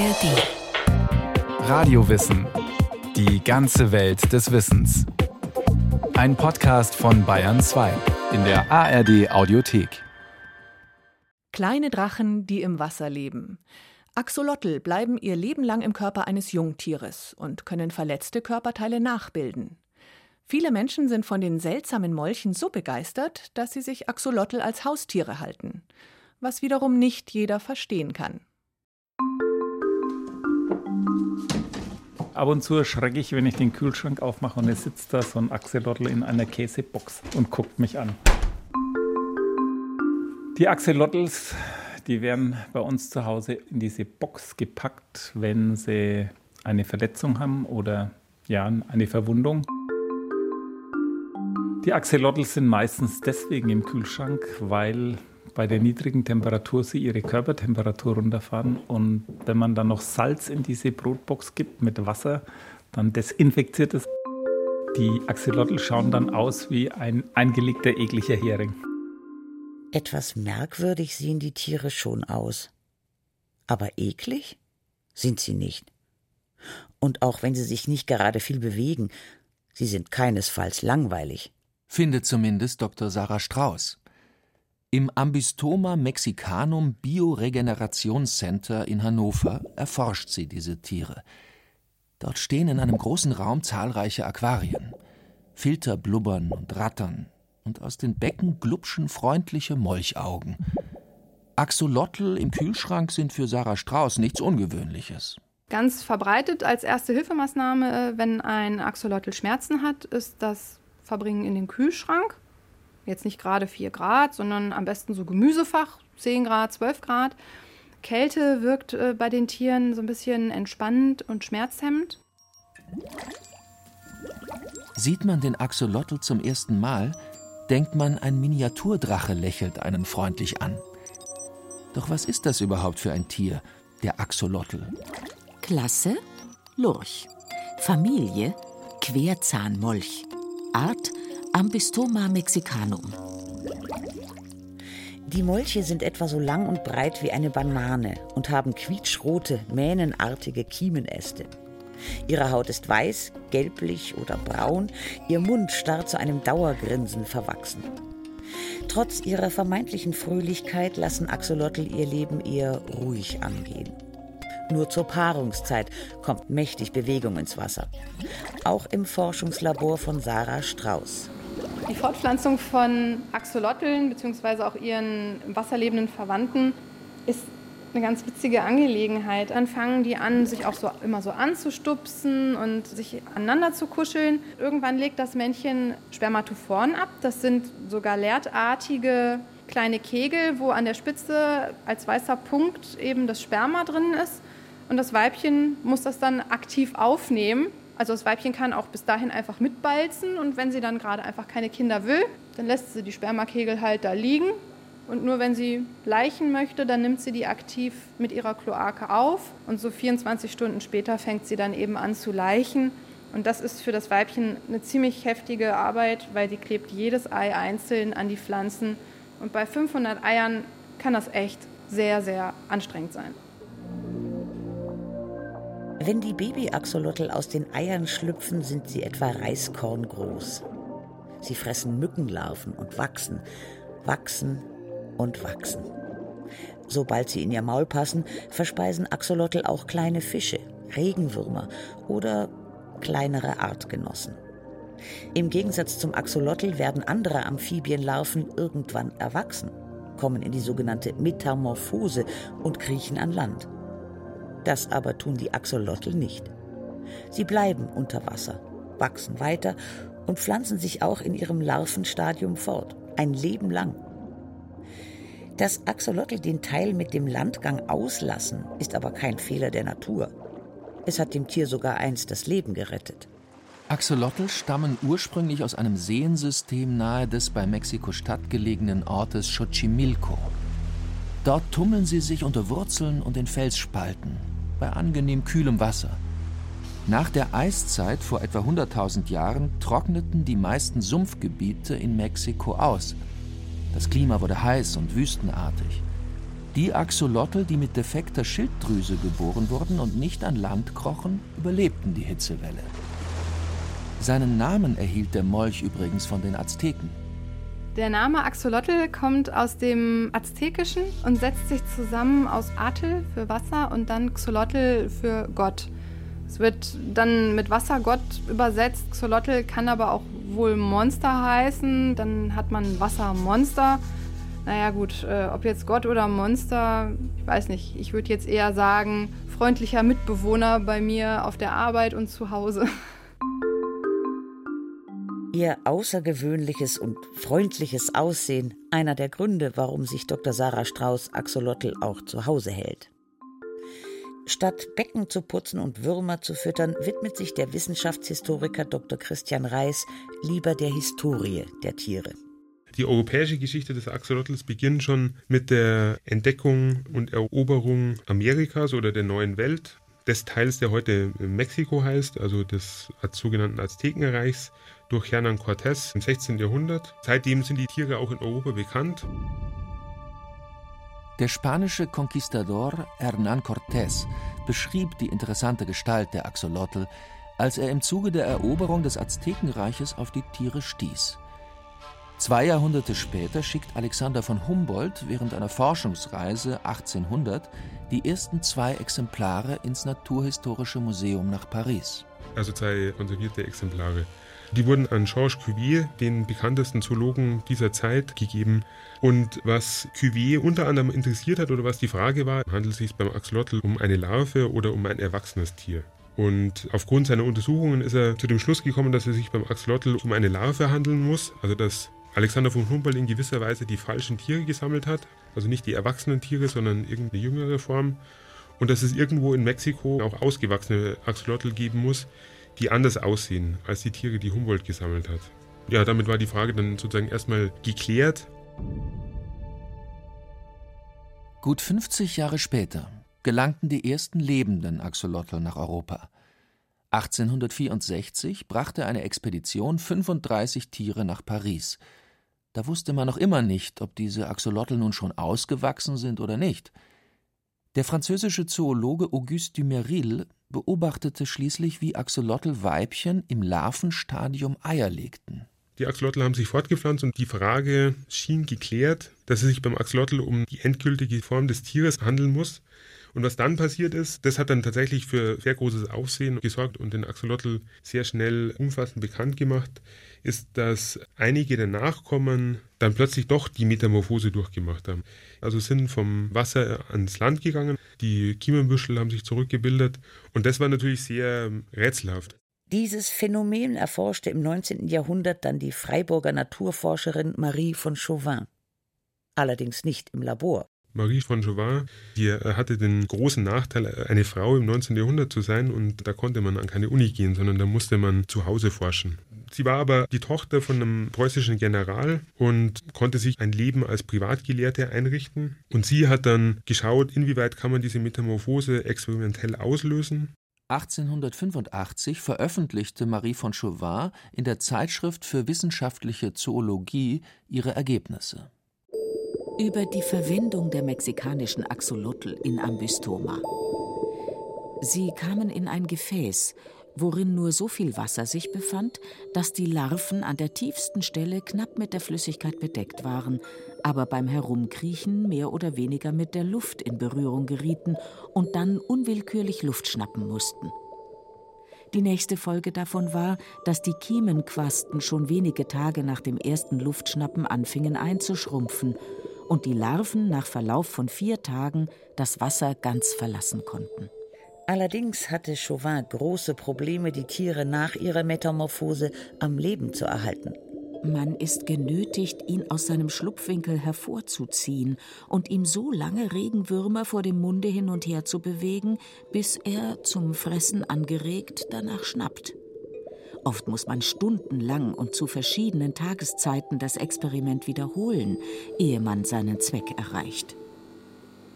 ARD. Radiowissen. Die ganze Welt des Wissens. Ein Podcast von Bayern 2 in der ARD Audiothek. Kleine Drachen, die im Wasser leben. Axolotl bleiben ihr Leben lang im Körper eines Jungtieres und können verletzte Körperteile nachbilden. Viele Menschen sind von den seltsamen Molchen so begeistert, dass sie sich Axolotl als Haustiere halten, was wiederum nicht jeder verstehen kann. Ab und zu erschrecke ich, wenn ich den Kühlschrank aufmache und es sitzt da so ein Axolotl in einer Käsebox und guckt mich an. Die Axolotls, die werden bei uns zu Hause in diese Box gepackt, wenn sie eine Verletzung haben oder ja, eine Verwundung. Die Axolotls sind meistens deswegen im Kühlschrank, weil bei der niedrigen Temperatur sie ihre Körpertemperatur runterfahren. Und wenn man dann noch Salz in diese Brotbox gibt mit Wasser, dann desinfiziert es. Die Axolotl schauen dann aus wie ein eingelegter, ekliger Hering. Etwas merkwürdig sehen die Tiere schon aus. Aber eklig sind sie nicht. Und auch wenn sie sich nicht gerade viel bewegen, sie sind keinesfalls langweilig. Findet zumindest Dr. Sarah Strauß. Im Ambystoma Mexicanum Bioregenerationscenter in Hannover erforscht sie diese Tiere. Dort stehen in einem großen Raum zahlreiche Aquarien. Filter blubbern und rattern, und aus den Becken glubschen freundliche Molchaugen. Axolotl im Kühlschrank sind für Sarah Strauß nichts Ungewöhnliches. Ganz verbreitet als erste Hilfemaßnahme, wenn ein Axolotl Schmerzen hat, ist das Verbringen in den Kühlschrank. Jetzt nicht gerade 4 Grad, sondern am besten so Gemüsefach, 10 Grad, 12 Grad. Kälte wirkt äh, bei den Tieren so ein bisschen entspannend und schmerzhemmend. Sieht man den Axolotl zum ersten Mal, denkt man, ein Miniaturdrache lächelt einen freundlich an. Doch was ist das überhaupt für ein Tier, der Axolotl? Klasse Lurch. Familie Querzahnmolch. Art Ambystoma mexicanum. Die Molche sind etwa so lang und breit wie eine Banane und haben quietschrote, mähnenartige Kiemenäste. Ihre Haut ist weiß, gelblich oder braun, ihr Mund starr zu einem Dauergrinsen verwachsen. Trotz ihrer vermeintlichen Fröhlichkeit lassen Axolotl ihr Leben eher ruhig angehen. Nur zur Paarungszeit kommt mächtig Bewegung ins Wasser. Auch im Forschungslabor von Sarah Strauß. Die Fortpflanzung von Axolotln bzw. auch ihren im Wasser lebenden Verwandten ist eine ganz witzige Angelegenheit. Dann fangen die an, sich auch so immer so anzustupsen und sich aneinander zu kuscheln. Irgendwann legt das Männchen Spermatophoren ab. Das sind so galertartige kleine Kegel, wo an der Spitze als weißer Punkt eben das Sperma drin ist. Und das Weibchen muss das dann aktiv aufnehmen also das Weibchen kann auch bis dahin einfach mitbalzen und wenn sie dann gerade einfach keine Kinder will, dann lässt sie die Spermakegel halt da liegen und nur wenn sie leichen möchte, dann nimmt sie die aktiv mit ihrer Kloake auf und so 24 Stunden später fängt sie dann eben an zu leichen. Und das ist für das Weibchen eine ziemlich heftige Arbeit, weil sie klebt jedes Ei einzeln an die Pflanzen. Und bei 500 Eiern kann das echt sehr, sehr anstrengend sein. Wenn die Babyaxolotl aus den Eiern schlüpfen, sind sie etwa Reiskorn groß. Sie fressen Mückenlarven und wachsen, wachsen und wachsen. Sobald sie in ihr Maul passen, verspeisen Axolotl auch kleine Fische, Regenwürmer oder kleinere Artgenossen. Im Gegensatz zum Axolotl werden andere Amphibienlarven irgendwann erwachsen, kommen in die sogenannte Metamorphose und kriechen an Land. Das aber tun die Axolotl nicht. Sie bleiben unter Wasser, wachsen weiter und pflanzen sich auch in ihrem Larvenstadium fort, ein Leben lang. Dass Axolotl den Teil mit dem Landgang auslassen, ist aber kein Fehler der Natur. Es hat dem Tier sogar einst das Leben gerettet. Axolotl stammen ursprünglich aus einem Seensystem nahe des bei Mexiko-Stadt gelegenen Ortes Xochimilco. Dort tummeln sie sich unter Wurzeln und in Felsspalten, bei angenehm kühlem Wasser. Nach der Eiszeit vor etwa 100.000 Jahren trockneten die meisten Sumpfgebiete in Mexiko aus. Das Klima wurde heiß und wüstenartig. Die Axolotl, die mit defekter Schilddrüse geboren wurden und nicht an Land krochen, überlebten die Hitzewelle. Seinen Namen erhielt der Molch übrigens von den Azteken. Der Name Axolotl kommt aus dem Aztekischen und setzt sich zusammen aus Atel für Wasser und dann Xolotl für Gott. Es wird dann mit Wassergott übersetzt. Xolotl kann aber auch wohl Monster heißen. Dann hat man Wassermonster. Naja gut, äh, ob jetzt Gott oder Monster, ich weiß nicht. Ich würde jetzt eher sagen, freundlicher Mitbewohner bei mir auf der Arbeit und zu Hause. Ihr außergewöhnliches und freundliches Aussehen einer der Gründe, warum sich Dr. Sarah Strauß Axolotl auch zu Hause hält. Statt Becken zu putzen und Würmer zu füttern, widmet sich der Wissenschaftshistoriker Dr. Christian Reis lieber der Historie der Tiere. Die europäische Geschichte des Axolotls beginnt schon mit der Entdeckung und Eroberung Amerikas oder der neuen Welt, des Teils, der heute Mexiko heißt, also des sogenannten Aztekenreichs durch Hernán Cortés im 16. Jahrhundert. Seitdem sind die Tiere auch in Europa bekannt. Der spanische Conquistador Hernán Cortés beschrieb die interessante Gestalt der Axolotl, als er im Zuge der Eroberung des Aztekenreiches auf die Tiere stieß. Zwei Jahrhunderte später schickt Alexander von Humboldt während einer Forschungsreise 1800 die ersten zwei Exemplare ins Naturhistorische Museum nach Paris. Also zwei konservierte Exemplare. Die wurden an Georges Cuvier, den bekanntesten Zoologen dieser Zeit, gegeben. Und was Cuvier unter anderem interessiert hat oder was die Frage war, handelt es sich beim Axolotl um eine Larve oder um ein erwachsenes Tier? Und aufgrund seiner Untersuchungen ist er zu dem Schluss gekommen, dass es sich beim Axolotl um eine Larve handeln muss, also dass Alexander von Humboldt in gewisser Weise die falschen Tiere gesammelt hat, also nicht die erwachsenen Tiere, sondern irgendeine jüngere Form. Und dass es irgendwo in Mexiko auch ausgewachsene Axolotl geben muss, die anders aussehen als die Tiere, die Humboldt gesammelt hat. Ja, damit war die Frage dann sozusagen erstmal geklärt. Gut 50 Jahre später gelangten die ersten lebenden Axolotl nach Europa. 1864 brachte eine Expedition 35 Tiere nach Paris. Da wusste man noch immer nicht, ob diese Axolotl nun schon ausgewachsen sind oder nicht. Der französische Zoologe Auguste Dumeril beobachtete schließlich, wie Axolotl-Weibchen im Larvenstadium Eier legten. Die Axolotl haben sich fortgepflanzt und die Frage schien geklärt, dass es sich beim Axolotl um die endgültige Form des Tieres handeln muss. Und was dann passiert ist, das hat dann tatsächlich für sehr großes Aufsehen gesorgt und den Axolotl sehr schnell umfassend bekannt gemacht, ist, dass einige der Nachkommen dann plötzlich doch die Metamorphose durchgemacht haben. Also sind vom Wasser ans Land gegangen, die Kiemenbüschel haben sich zurückgebildet und das war natürlich sehr rätselhaft. Dieses Phänomen erforschte im 19. Jahrhundert dann die Freiburger Naturforscherin Marie von Chauvin. Allerdings nicht im Labor. Marie von Chauvin, die äh, hatte den großen Nachteil, äh, eine Frau im 19. Jahrhundert zu sein und da konnte man an keine Uni gehen, sondern da musste man zu Hause forschen. Sie war aber die Tochter von einem preußischen General und konnte sich ein Leben als Privatgelehrte einrichten. Und sie hat dann geschaut, inwieweit kann man diese Metamorphose experimentell auslösen. 1885 veröffentlichte Marie von Chauvin in der Zeitschrift für wissenschaftliche Zoologie ihre Ergebnisse über die Verwendung der mexikanischen Axolotl in Ambystoma. Sie kamen in ein Gefäß, worin nur so viel Wasser sich befand, dass die Larven an der tiefsten Stelle knapp mit der Flüssigkeit bedeckt waren, aber beim Herumkriechen mehr oder weniger mit der Luft in Berührung gerieten und dann unwillkürlich Luft schnappen mussten. Die nächste Folge davon war, dass die Kiemenquasten schon wenige Tage nach dem ersten Luftschnappen anfingen einzuschrumpfen und die Larven nach Verlauf von vier Tagen das Wasser ganz verlassen konnten. Allerdings hatte Chauvin große Probleme, die Tiere nach ihrer Metamorphose am Leben zu erhalten. Man ist genötigt, ihn aus seinem Schlupfwinkel hervorzuziehen und ihm so lange Regenwürmer vor dem Munde hin und her zu bewegen, bis er, zum Fressen angeregt, danach schnappt. Oft muss man stundenlang und zu verschiedenen Tageszeiten das Experiment wiederholen, ehe man seinen Zweck erreicht.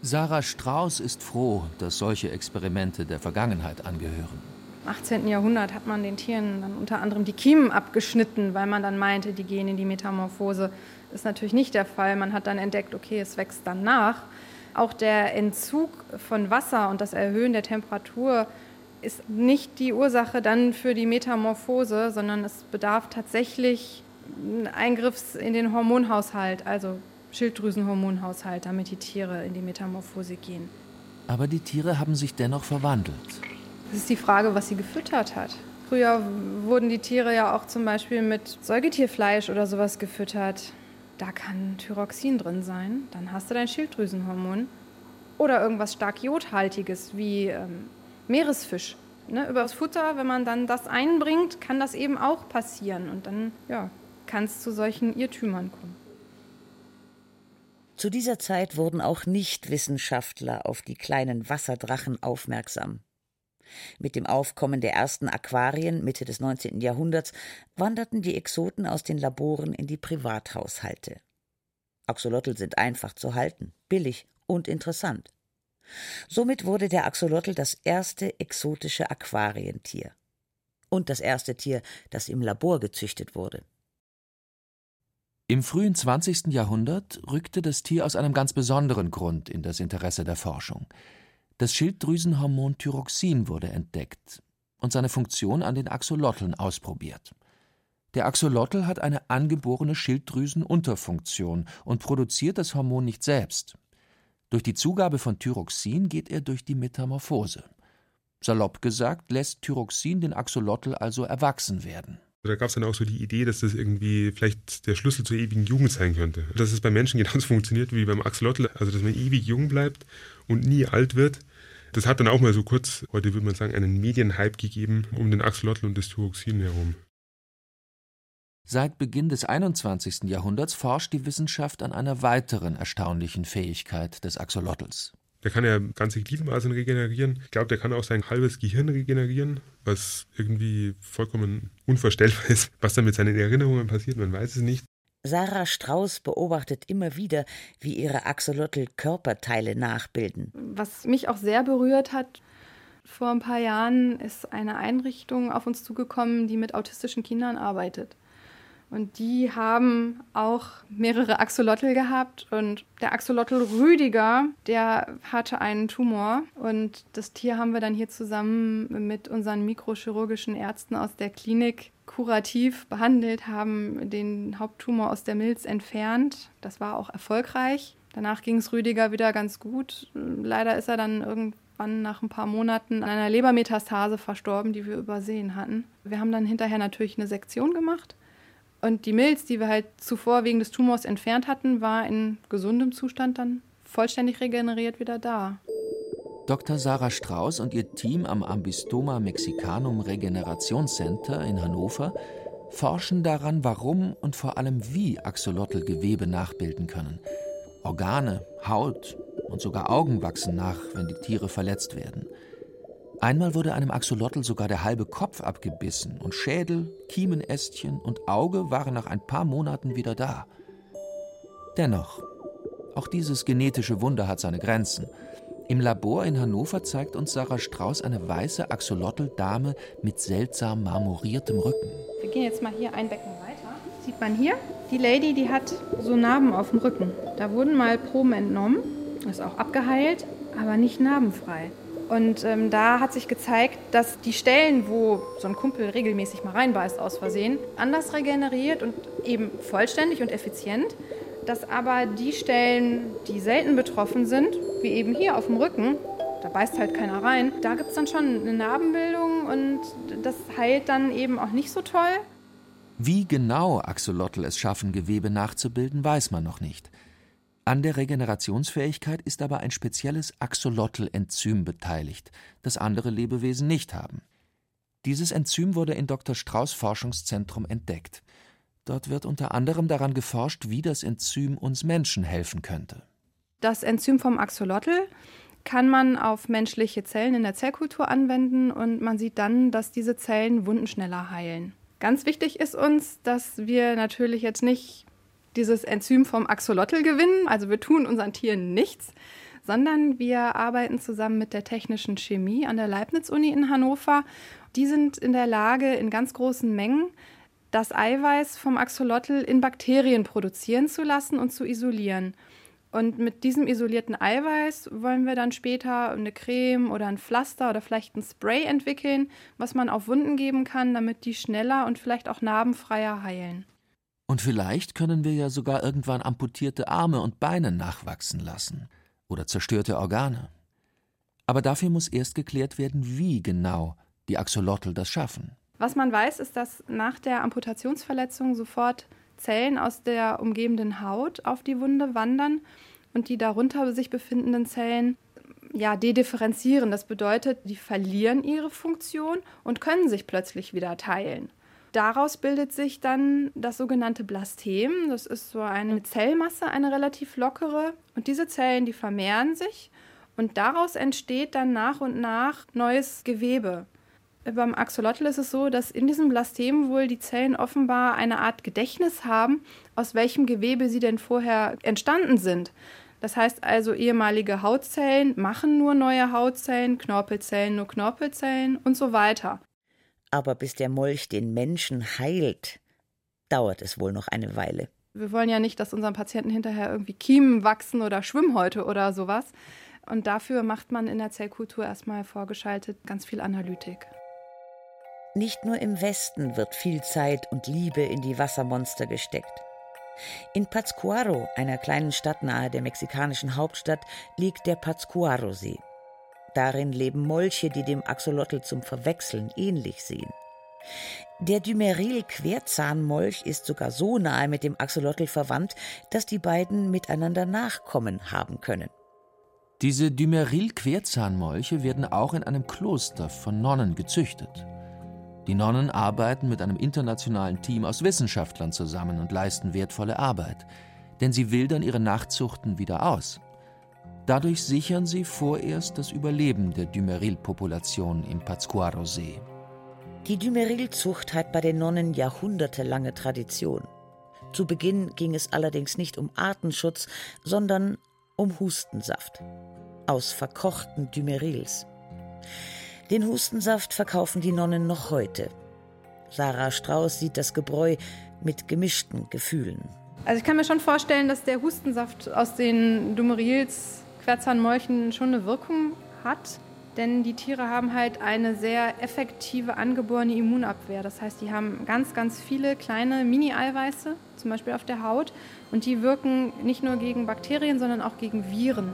Sarah Strauß ist froh, dass solche Experimente der Vergangenheit angehören. Im 18. Jahrhundert hat man den Tieren dann unter anderem die Kiemen abgeschnitten, weil man dann meinte, die gehen in die Metamorphose. Das ist natürlich nicht der Fall. Man hat dann entdeckt, okay, es wächst dann nach. Auch der Entzug von Wasser und das Erhöhen der Temperatur ist nicht die Ursache dann für die Metamorphose, sondern es bedarf tatsächlich Eingriffs in den Hormonhaushalt, also Schilddrüsenhormonhaushalt, damit die Tiere in die Metamorphose gehen. Aber die Tiere haben sich dennoch verwandelt. Es ist die Frage, was sie gefüttert hat. Früher wurden die Tiere ja auch zum Beispiel mit Säugetierfleisch oder sowas gefüttert. Da kann Thyroxin drin sein. Dann hast du dein Schilddrüsenhormon. Oder irgendwas stark jodhaltiges wie ähm, Meeresfisch. Ne, über das Futter, wenn man dann das einbringt, kann das eben auch passieren. Und dann ja, kann es zu solchen Irrtümern kommen. Zu dieser Zeit wurden auch Nichtwissenschaftler auf die kleinen Wasserdrachen aufmerksam. Mit dem Aufkommen der ersten Aquarien Mitte des 19. Jahrhunderts wanderten die Exoten aus den Laboren in die Privathaushalte. Axolotl sind einfach zu halten, billig und interessant. Somit wurde der Axolotl das erste exotische Aquarientier. Und das erste Tier, das im Labor gezüchtet wurde. Im frühen 20. Jahrhundert rückte das Tier aus einem ganz besonderen Grund in das Interesse der Forschung. Das Schilddrüsenhormon Thyroxin wurde entdeckt und seine Funktion an den Axolotln ausprobiert. Der Axolotl hat eine angeborene Schilddrüsenunterfunktion und produziert das Hormon nicht selbst. Durch die Zugabe von Thyroxin geht er durch die Metamorphose. Salopp gesagt lässt Thyroxin den Axolotl also erwachsen werden. Da gab es dann auch so die Idee, dass das irgendwie vielleicht der Schlüssel zur ewigen Jugend sein könnte. Dass es bei Menschen genauso funktioniert wie beim Axolotl, also dass man ewig jung bleibt und nie alt wird. Das hat dann auch mal so kurz, heute würde man sagen, einen Medienhype gegeben um den Axolotl und das Thyroxin herum. Seit Beginn des 21. Jahrhunderts forscht die Wissenschaft an einer weiteren erstaunlichen Fähigkeit des Axolotls. Der kann ja ganze Gliedmaßen regenerieren. Ich glaube, der kann auch sein halbes Gehirn regenerieren, was irgendwie vollkommen unvorstellbar ist. Was dann mit seinen Erinnerungen passiert, man weiß es nicht. Sarah Strauß beobachtet immer wieder, wie ihre Axolotl Körperteile nachbilden. Was mich auch sehr berührt hat, vor ein paar Jahren ist eine Einrichtung auf uns zugekommen, die mit autistischen Kindern arbeitet. Und die haben auch mehrere Axolotl gehabt. Und der Axolotl Rüdiger, der hatte einen Tumor. Und das Tier haben wir dann hier zusammen mit unseren mikrochirurgischen Ärzten aus der Klinik kurativ behandelt, haben den Haupttumor aus der Milz entfernt. Das war auch erfolgreich. Danach ging es Rüdiger wieder ganz gut. Leider ist er dann irgendwann nach ein paar Monaten an einer Lebermetastase verstorben, die wir übersehen hatten. Wir haben dann hinterher natürlich eine Sektion gemacht und die Milz, die wir halt zuvor wegen des Tumors entfernt hatten, war in gesundem Zustand dann vollständig regeneriert wieder da. Dr. Sarah Strauß und ihr Team am Ambistoma Mexicanum Regenerationscenter in Hannover forschen daran, warum und vor allem wie Axolotl Gewebe nachbilden können. Organe, Haut und sogar Augen wachsen nach, wenn die Tiere verletzt werden. Einmal wurde einem Axolotl sogar der halbe Kopf abgebissen und Schädel, Kiemenästchen und Auge waren nach ein paar Monaten wieder da. Dennoch, auch dieses genetische Wunder hat seine Grenzen. Im Labor in Hannover zeigt uns Sarah Strauß eine weiße Axolotl-Dame mit seltsam marmoriertem Rücken. Wir gehen jetzt mal hier ein Becken weiter. Sieht man hier? Die Lady, die hat so Narben auf dem Rücken. Da wurden mal Proben entnommen, ist auch abgeheilt, aber nicht narbenfrei. Und ähm, da hat sich gezeigt, dass die Stellen, wo so ein Kumpel regelmäßig mal reinbeißt aus Versehen, anders regeneriert und eben vollständig und effizient. Dass aber die Stellen, die selten betroffen sind, wie eben hier auf dem Rücken, da beißt halt keiner rein, da gibt es dann schon eine Narbenbildung und das heilt dann eben auch nicht so toll. Wie genau Axolotl es schaffen, Gewebe nachzubilden, weiß man noch nicht. An der Regenerationsfähigkeit ist aber ein spezielles Axolotl-Enzym beteiligt, das andere Lebewesen nicht haben. Dieses Enzym wurde in Dr. Strauß Forschungszentrum entdeckt. Dort wird unter anderem daran geforscht, wie das Enzym uns Menschen helfen könnte. Das Enzym vom Axolotl kann man auf menschliche Zellen in der Zellkultur anwenden und man sieht dann, dass diese Zellen Wunden schneller heilen. Ganz wichtig ist uns, dass wir natürlich jetzt nicht dieses Enzym vom Axolotl gewinnen. Also wir tun unseren Tieren nichts, sondern wir arbeiten zusammen mit der Technischen Chemie an der Leibniz-Uni in Hannover. Die sind in der Lage, in ganz großen Mengen das Eiweiß vom Axolotl in Bakterien produzieren zu lassen und zu isolieren. Und mit diesem isolierten Eiweiß wollen wir dann später eine Creme oder ein Pflaster oder vielleicht ein Spray entwickeln, was man auf Wunden geben kann, damit die schneller und vielleicht auch narbenfreier heilen. Und vielleicht können wir ja sogar irgendwann amputierte Arme und Beine nachwachsen lassen oder zerstörte Organe. Aber dafür muss erst geklärt werden, wie genau die Axolotl das schaffen. Was man weiß, ist, dass nach der Amputationsverletzung sofort Zellen aus der umgebenden Haut auf die Wunde wandern und die darunter sich befindenden Zellen ja, dedifferenzieren. Das bedeutet, die verlieren ihre Funktion und können sich plötzlich wieder teilen. Daraus bildet sich dann das sogenannte Blastem. Das ist so eine Zellmasse, eine relativ lockere. Und diese Zellen, die vermehren sich und daraus entsteht dann nach und nach neues Gewebe. Beim Axolotl ist es so, dass in diesem Blastem wohl die Zellen offenbar eine Art Gedächtnis haben, aus welchem Gewebe sie denn vorher entstanden sind. Das heißt also, ehemalige Hautzellen machen nur neue Hautzellen, Knorpelzellen nur Knorpelzellen und so weiter. Aber bis der Molch den Menschen heilt, dauert es wohl noch eine Weile. Wir wollen ja nicht, dass unseren Patienten hinterher irgendwie Kiemen wachsen oder Schwimmhäute oder sowas. Und dafür macht man in der Zellkultur erstmal vorgeschaltet ganz viel Analytik. Nicht nur im Westen wird viel Zeit und Liebe in die Wassermonster gesteckt. In Pátzcuaro, einer kleinen Stadt nahe der mexikanischen Hauptstadt, liegt der Pátzcuaro-See. Darin leben Molche, die dem Axolotl zum Verwechseln ähnlich sehen. Der Dymeril-Querzahnmolch ist sogar so nahe mit dem Axolotl verwandt, dass die beiden miteinander Nachkommen haben können. Diese Dymeril-Querzahnmolche werden auch in einem Kloster von Nonnen gezüchtet. Die Nonnen arbeiten mit einem internationalen Team aus Wissenschaftlern zusammen und leisten wertvolle Arbeit, denn sie wildern ihre Nachzuchten wieder aus. Dadurch sichern sie vorerst das Überleben der Dymeril-Population im Pátzcuaro-See. Die Dymeril-Zucht hat bei den Nonnen jahrhundertelange Tradition. Zu Beginn ging es allerdings nicht um Artenschutz, sondern um Hustensaft aus verkochten Dymerils. Den Hustensaft verkaufen die Nonnen noch heute. Sarah Strauß sieht das Gebräu mit gemischten Gefühlen. Also ich kann mir schon vorstellen, dass der Hustensaft aus den Dumerils, Querzahnmolchen schon eine Wirkung hat. Denn die Tiere haben halt eine sehr effektive angeborene Immunabwehr. Das heißt, die haben ganz, ganz viele kleine Mini-Eiweiße, zum Beispiel auf der Haut. Und die wirken nicht nur gegen Bakterien, sondern auch gegen Viren.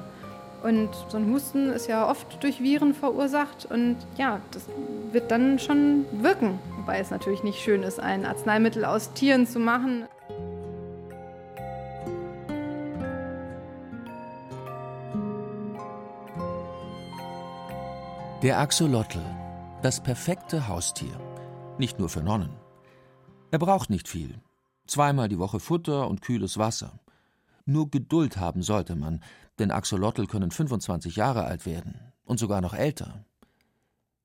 Und so ein Husten ist ja oft durch Viren verursacht und ja, das wird dann schon wirken. Wobei es natürlich nicht schön ist, ein Arzneimittel aus Tieren zu machen. Der Axolotl, das perfekte Haustier. Nicht nur für Nonnen. Er braucht nicht viel. Zweimal die Woche Futter und kühles Wasser. Nur Geduld haben sollte man, denn Axolotl können 25 Jahre alt werden und sogar noch älter.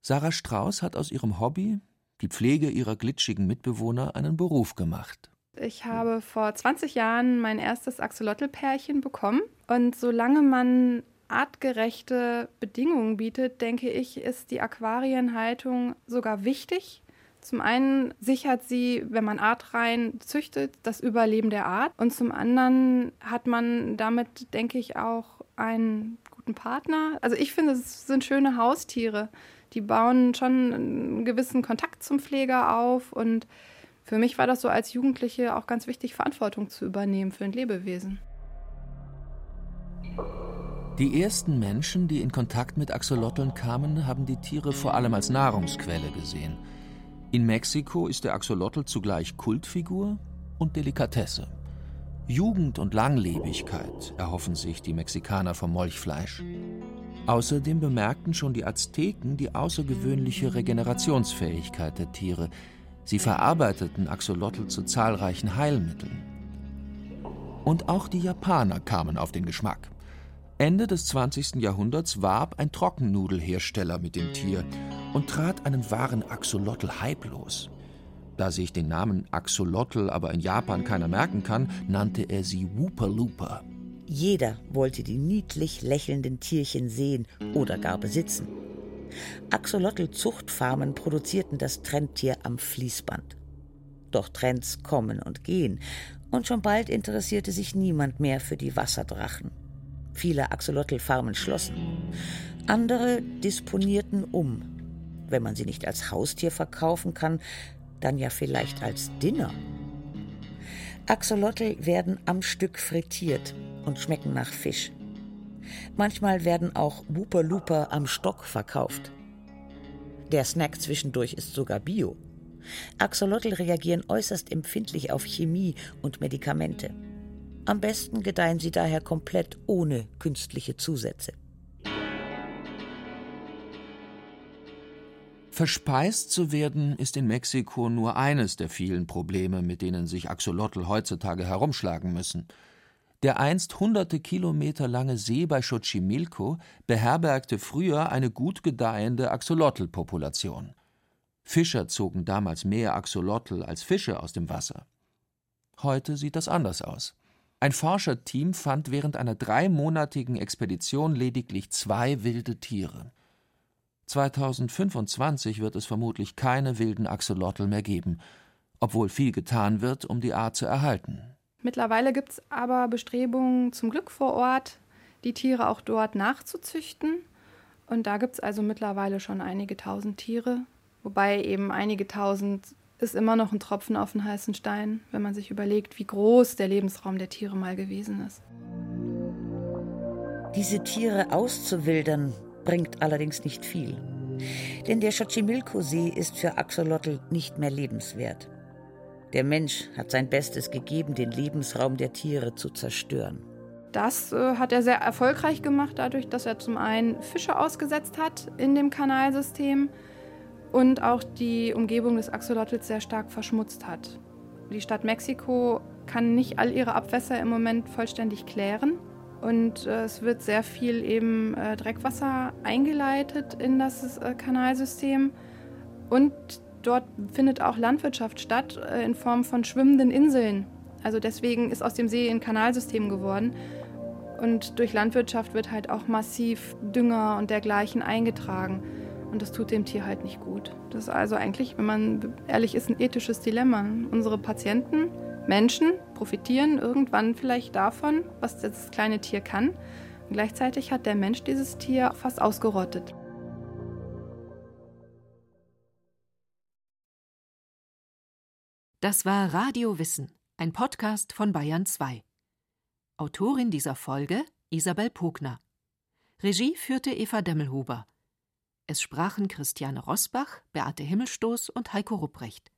Sarah Strauß hat aus ihrem Hobby, die Pflege ihrer glitschigen Mitbewohner, einen Beruf gemacht. Ich habe vor 20 Jahren mein erstes Axolotl-Pärchen bekommen. Und solange man artgerechte Bedingungen bietet, denke ich, ist die Aquarienhaltung sogar wichtig. Zum einen sichert sie, wenn man artrein züchtet, das Überleben der Art. Und zum anderen hat man damit, denke ich, auch einen guten Partner. Also ich finde, es sind schöne Haustiere. Die bauen schon einen gewissen Kontakt zum Pfleger auf. Und für mich war das so als Jugendliche auch ganz wichtig, Verantwortung zu übernehmen für ein Lebewesen. Die ersten Menschen, die in Kontakt mit Axolotln kamen, haben die Tiere vor allem als Nahrungsquelle gesehen – in Mexiko ist der Axolotl zugleich Kultfigur und Delikatesse. Jugend und Langlebigkeit erhoffen sich die Mexikaner vom Molchfleisch. Außerdem bemerkten schon die Azteken die außergewöhnliche Regenerationsfähigkeit der Tiere. Sie verarbeiteten Axolotl zu zahlreichen Heilmitteln. Und auch die Japaner kamen auf den Geschmack. Ende des 20. Jahrhunderts warb ein Trockennudelhersteller mit dem Tier und trat einen wahren Axolotl-Hype los. Da sich den Namen Axolotl aber in Japan keiner merken kann, nannte er sie Wooper Looper. Jeder wollte die niedlich lächelnden Tierchen sehen oder gar besitzen. Axolotl-Zuchtfarmen produzierten das Trendtier am Fließband. Doch Trends kommen und gehen, und schon bald interessierte sich niemand mehr für die Wasserdrachen Viele Axolotl-Farmen schlossen. Andere disponierten um. Wenn man sie nicht als Haustier verkaufen kann, dann ja vielleicht als Dinner. Axolotl werden am Stück frittiert und schmecken nach Fisch. Manchmal werden auch Wooper Looper am Stock verkauft. Der Snack zwischendurch ist sogar bio. Axolotl reagieren äußerst empfindlich auf Chemie und Medikamente. Am besten gedeihen sie daher komplett ohne künstliche Zusätze. Verspeist zu werden ist in Mexiko nur eines der vielen Probleme, mit denen sich Axolotl heutzutage herumschlagen müssen. Der einst hunderte Kilometer lange See bei Xochimilco beherbergte früher eine gut gedeihende Axolotl-Population. Fischer zogen damals mehr Axolotl als Fische aus dem Wasser. Heute sieht das anders aus. Ein Forscherteam fand während einer dreimonatigen Expedition lediglich zwei wilde Tiere. 2025 wird es vermutlich keine wilden Axolotl mehr geben, obwohl viel getan wird, um die Art zu erhalten. Mittlerweile gibt es aber Bestrebungen zum Glück vor Ort, die Tiere auch dort nachzuzüchten. Und da gibt es also mittlerweile schon einige tausend Tiere, wobei eben einige tausend ist immer noch ein Tropfen auf den heißen Stein, wenn man sich überlegt, wie groß der Lebensraum der Tiere mal gewesen ist. Diese Tiere auszuwildern, bringt allerdings nicht viel. Denn der Xochimilco-See ist für Axolotl nicht mehr lebenswert. Der Mensch hat sein Bestes gegeben, den Lebensraum der Tiere zu zerstören. Das äh, hat er sehr erfolgreich gemacht, dadurch, dass er zum einen Fische ausgesetzt hat in dem Kanalsystem und auch die Umgebung des Axolotls sehr stark verschmutzt hat. Die Stadt Mexiko kann nicht all ihre Abwässer im Moment vollständig klären. Und äh, es wird sehr viel eben äh, Dreckwasser eingeleitet in das äh, Kanalsystem. Und dort findet auch Landwirtschaft statt äh, in Form von schwimmenden Inseln. Also deswegen ist aus dem See ein Kanalsystem geworden. Und durch Landwirtschaft wird halt auch massiv Dünger und dergleichen eingetragen. Und das tut dem Tier halt nicht gut. Das ist also eigentlich, wenn man ehrlich ist, ein ethisches Dilemma. Unsere Patienten Menschen profitieren irgendwann vielleicht davon, was das kleine Tier kann. Und gleichzeitig hat der Mensch dieses Tier fast ausgerottet. Das war Radio Wissen, ein Podcast von Bayern 2. Autorin dieser Folge Isabel Pogner. Regie führte Eva Demmelhuber. Es sprachen Christiane Rosbach, Beate Himmelstoß und Heiko Rupprecht.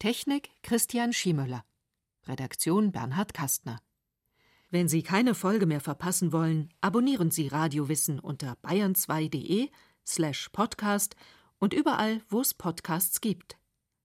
Technik Christian Schiemöller. Redaktion Bernhard Kastner. Wenn Sie keine Folge mehr verpassen wollen, abonnieren Sie Radiowissen unter bayern2.de slash podcast und überall, wo es Podcasts gibt.